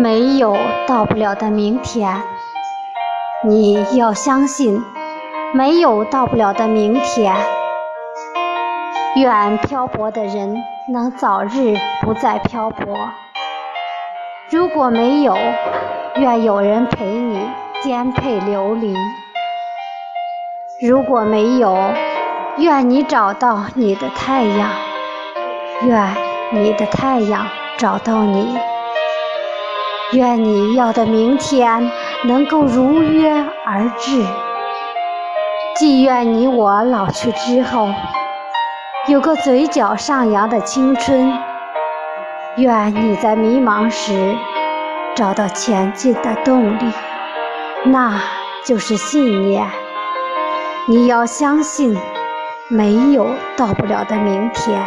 没有到不了的明天。你要相信，没有到不了的明天。愿漂泊的人能早日不再漂泊。如果没有，愿有人陪你颠沛流离。如果没有，愿你找到你的太阳，愿你的太阳找到你。愿你要的明天能够如约而至。既愿你我老去之后，有个嘴角上扬的青春。愿你在迷茫时找到前进的动力，那就是信念。你要相信，没有到不了的明天。